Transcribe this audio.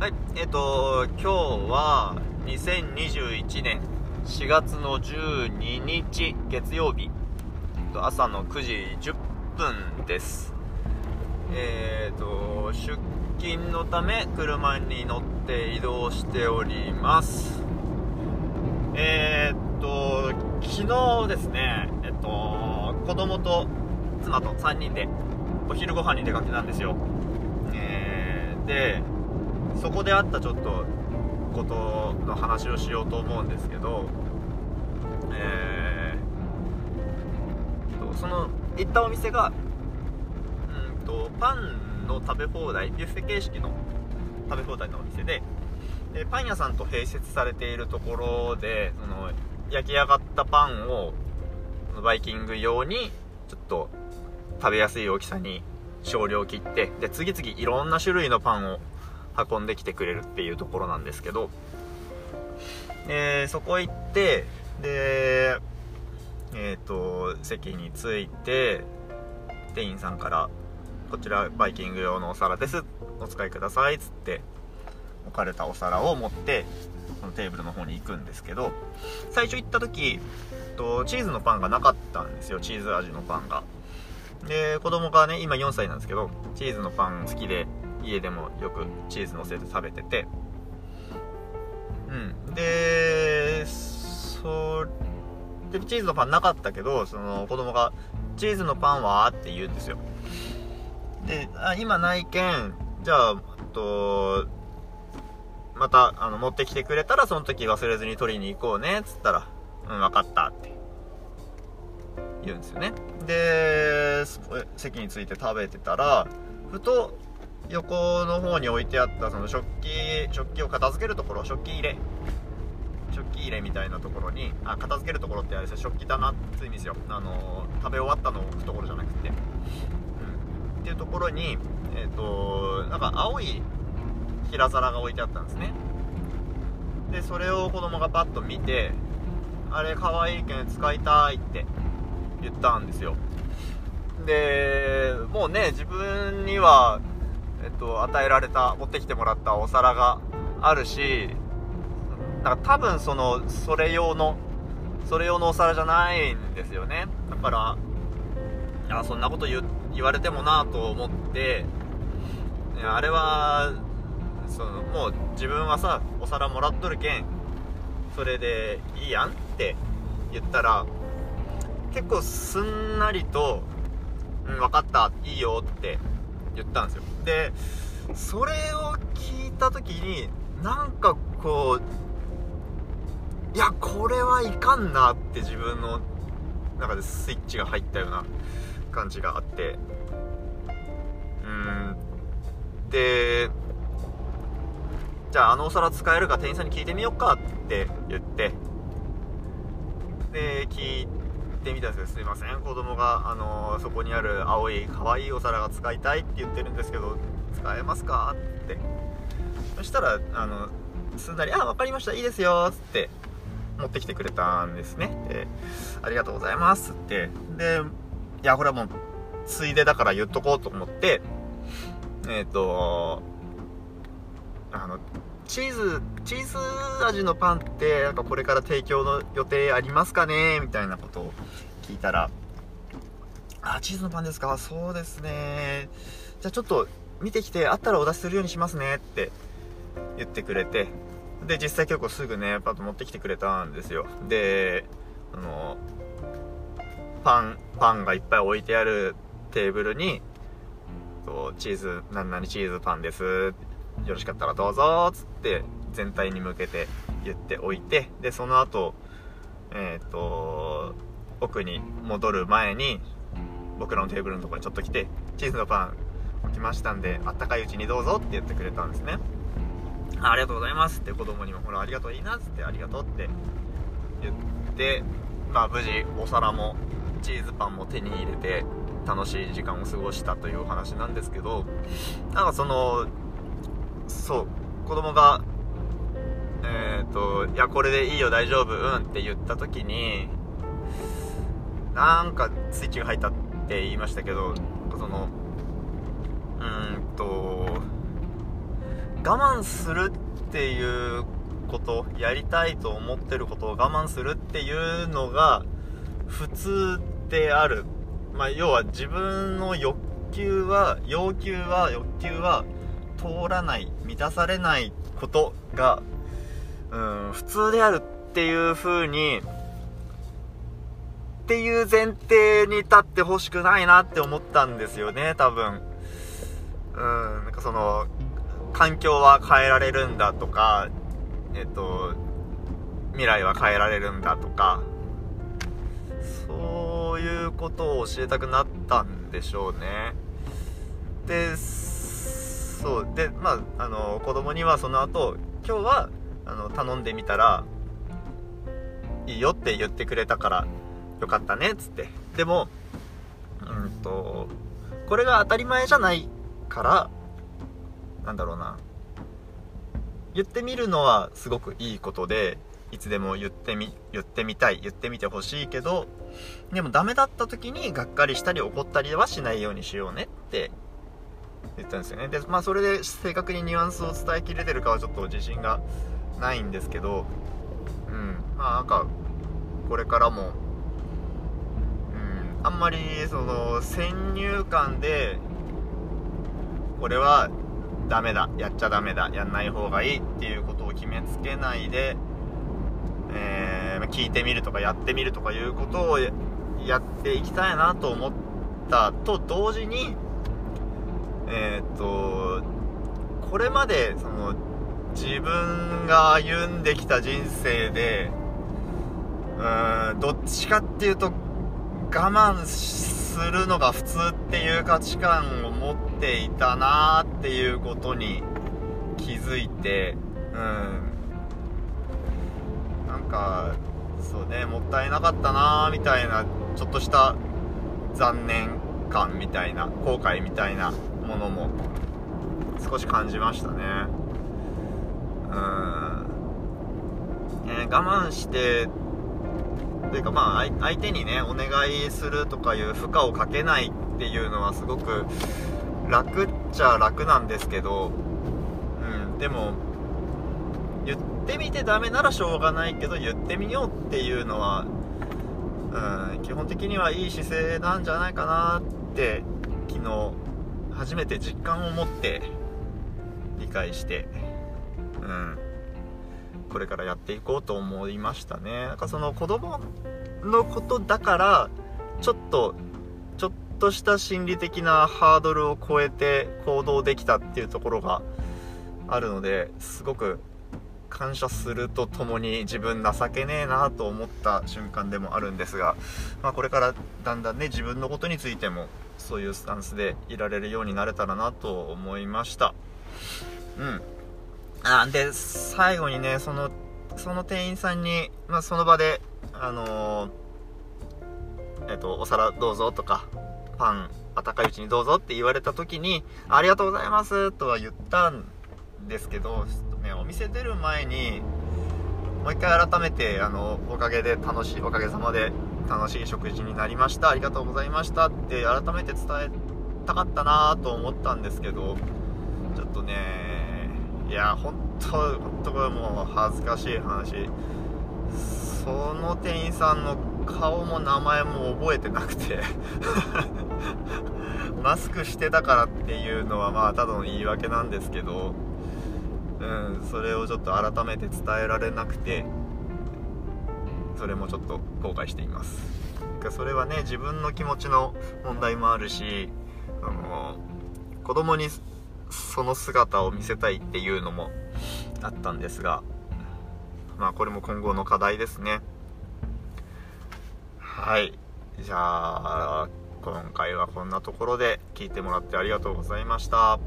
はい、えっ、と、今日は2021年4月の12日月曜日、朝の9時10分です。えっ、と、出勤のため車に乗って移動しております。えっ、と、昨日ですね、えっ、と、子供と妻と3人でお昼ご飯に出かけたんですよ。えーで、そこであったちょっとことの話をしようと思うんですけど、えーとその行ったお店がうんとパンの食べ放題ビュッフェ形式の食べ放題のお店ででパン屋さんと併設されているところでその焼き上がったパンをバイキング用にちょっと食べやすい大きさに少量切ってで次々いろんな種類のパンを運んできてくれるっていうところなんですけど、えーそこ行ってでえっ、と席に着いて店員さんから「こちらバイキング用のお皿です。お使いください」っつって置かれたお皿を持ってそのテーブルの方に行くんですけど最初行った時とチーズのパンがなかったんですよ。チーズ味のパンが。で子供がね今4歳なんですけどチーズのパン好きで家でもよくチーズ乗せて食べてて。うん。でそでチーズのパンなかったけどその子供が「チーズのパンは?」って言うんですよ。であ今ないけんじゃあえっとまたあの持ってきてくれたらその時忘れずに取りに行こうねっつったら「うん分かった」って。言うんですよね。で席について食べてたらふと横の方に置いてあったその食器食器を片付けるところ食器入れ。食器入れみたいなところにあ片付けるところってあれですよ食器棚って意味ですよ。あの食べ終わったのを置くところじゃなくて、うん、っていうところにえっ、となんか青い平皿が置いてあったんですね。でそれを子供がパッと見てあれ可愛いけん使いたいって言ったんですよ。でもうね自分にはえっと、与えられた持ってきてもらったお皿があるしだか多分そのそれ用のそれ用のお皿じゃないんですよね。だからいやそんなこと言われてもなと思っていやあれはそのもう自分はさお皿もらっとるけんそれでいいやんって言ったら結構すんなりと「うん分かったいいよ」って言ったんですよ。でそれを聞いた時になんかこういやこれはいかんなって自分の中でスイッチが入ったような感じがあって。うん。でじゃああのお皿使えるか店員さんに聞いてみようかって言って。で聞いってみたんですけどすいません。子供があのそこにある青い可愛いお皿が使いたいって言ってるんですけど使えますかって。そしたらあのすんなり「あ分かりましたいいですよ」っつって持ってきてくれたんですね。で「ありがとうございます」って。でいやこれはもうついでだから言っとこうと思ってえっ、とあのチーズチーズ味のパンってなんかこれから提供の予定ありますかね？みたいなことを聞いたら「あチーズのパンですか？そうですね。じゃあちょっと見てきてあったらお出しするようにしますね」って言ってくれてで実際結構すぐねパッと持ってきてくれたんですよ。であのパンパンがいっぱい置いてあるテーブルにチーズ何々チーズパンですよろしかったらどうぞっつって全体に向けて言っておいてでその後えっ、と奥に戻る前に僕らのテーブルのとこにちょっと来てチーズのパン置きましたんであったかいうちにどうぞって言ってくれたんですね。あありがとうございます。って子供にもほらありがとういいなっつってありがとうって言ってまあ無事お皿もチーズパンも手に入れて楽しい時間を過ごしたというお話なんですけどなんかそのそう子供がえっ、と「いやこれでいいよ大丈夫うん」って言った時になんかスイッチが入ったって言いましたけどそのうんと我慢するっていうことやりたいと思ってることを我慢するっていうのが普通である、まあ、要は自分の欲求は要求は欲求は通らない満たされないことが、うん、普通であるっていう風にっていう前提に立ってほしくないなって思ったんですよね多分。うんなんかその環境は変えられるんだとかえっと未来は変えられるんだとかそういうことを教えたくなったんでしょうね。でそう。でまああの子供にはその後今日はあの頼んでみたらいいよって言ってくれたからよかったねっつって。でもうんとこれが当たり前じゃないからなんだろうな。言ってみるのはすごくいいことでいつでも言ってみ言ってみたい言ってみてほしいけどでもダメだった時にがっかりしたり怒ったりはしないようにしようねって言ったんですよね。でまあそれで正確にニュアンスを伝えきれてるかはちょっと自信がないんですけどうん。まあなんかこれからもうん。あんまりその先入観でこれはダメだやっちゃダメだやんない方がいいっていうことを決めつけないで、えー、聞いてみるとかやってみるとかいうことをやっていきたいなと思ったと同時にえー、っとこれまでその自分が歩んできた人生でうーんどっちかっていうと我慢するのが普通っていう価値観を持っていたなーっていうことに気づいてうん。なんかそうねもったいなかったなーみたいなちょっとした残念感みたいな後悔みたいなものも少し感じましたね。うん、えー、我慢してというかまあ相手にねお願いするとかいう負荷をかけないっていうのはすごく楽っちゃ楽なんですけどうんでも言ってみてダメならしょうがないけど言ってみようっていうのはうん基本的にはいい姿勢なんじゃないかなって昨日初めて実感を持って理解してうん。これからやっていこうと思いましたね。なんかその子供のことだからちょっとちょっとした心理的なハードルを超えて行動できたっていうところがあるのですごく感謝するとともに自分情けねえなと思った瞬間でもあるんですが、まあ、これからだんだんね自分のことについてもそういうスタンスでいられるようになれたらなと思いました。うん。あで最後にねそのその店員さんに、まあ、その場であのー、えっとお皿どうぞとかパン温かいうちにどうぞって言われた時にありがとうございますとは言ったんですけど、店出る前にもう一回改めてあのおかげで楽しいおかげさまで楽しい食事になりましたありがとうございましたって改めて伝えたかったなと思ったんですけどちょっとねいや本当本当これもう恥ずかしい話。その店員さんの顔も名前も覚えてなくて マスクしてたからっていうのはまあただの言い訳なんですけどうんそれをちょっと改めて伝えられなくてそれもちょっと後悔しています。それはね自分の気持ちの問題もあるしあの子供にその姿を見せたいっていうのもあったんですがまあこれも今後の課題ですね。はい。じゃあ今回はこんなところで聞いてもらってありがとうございました。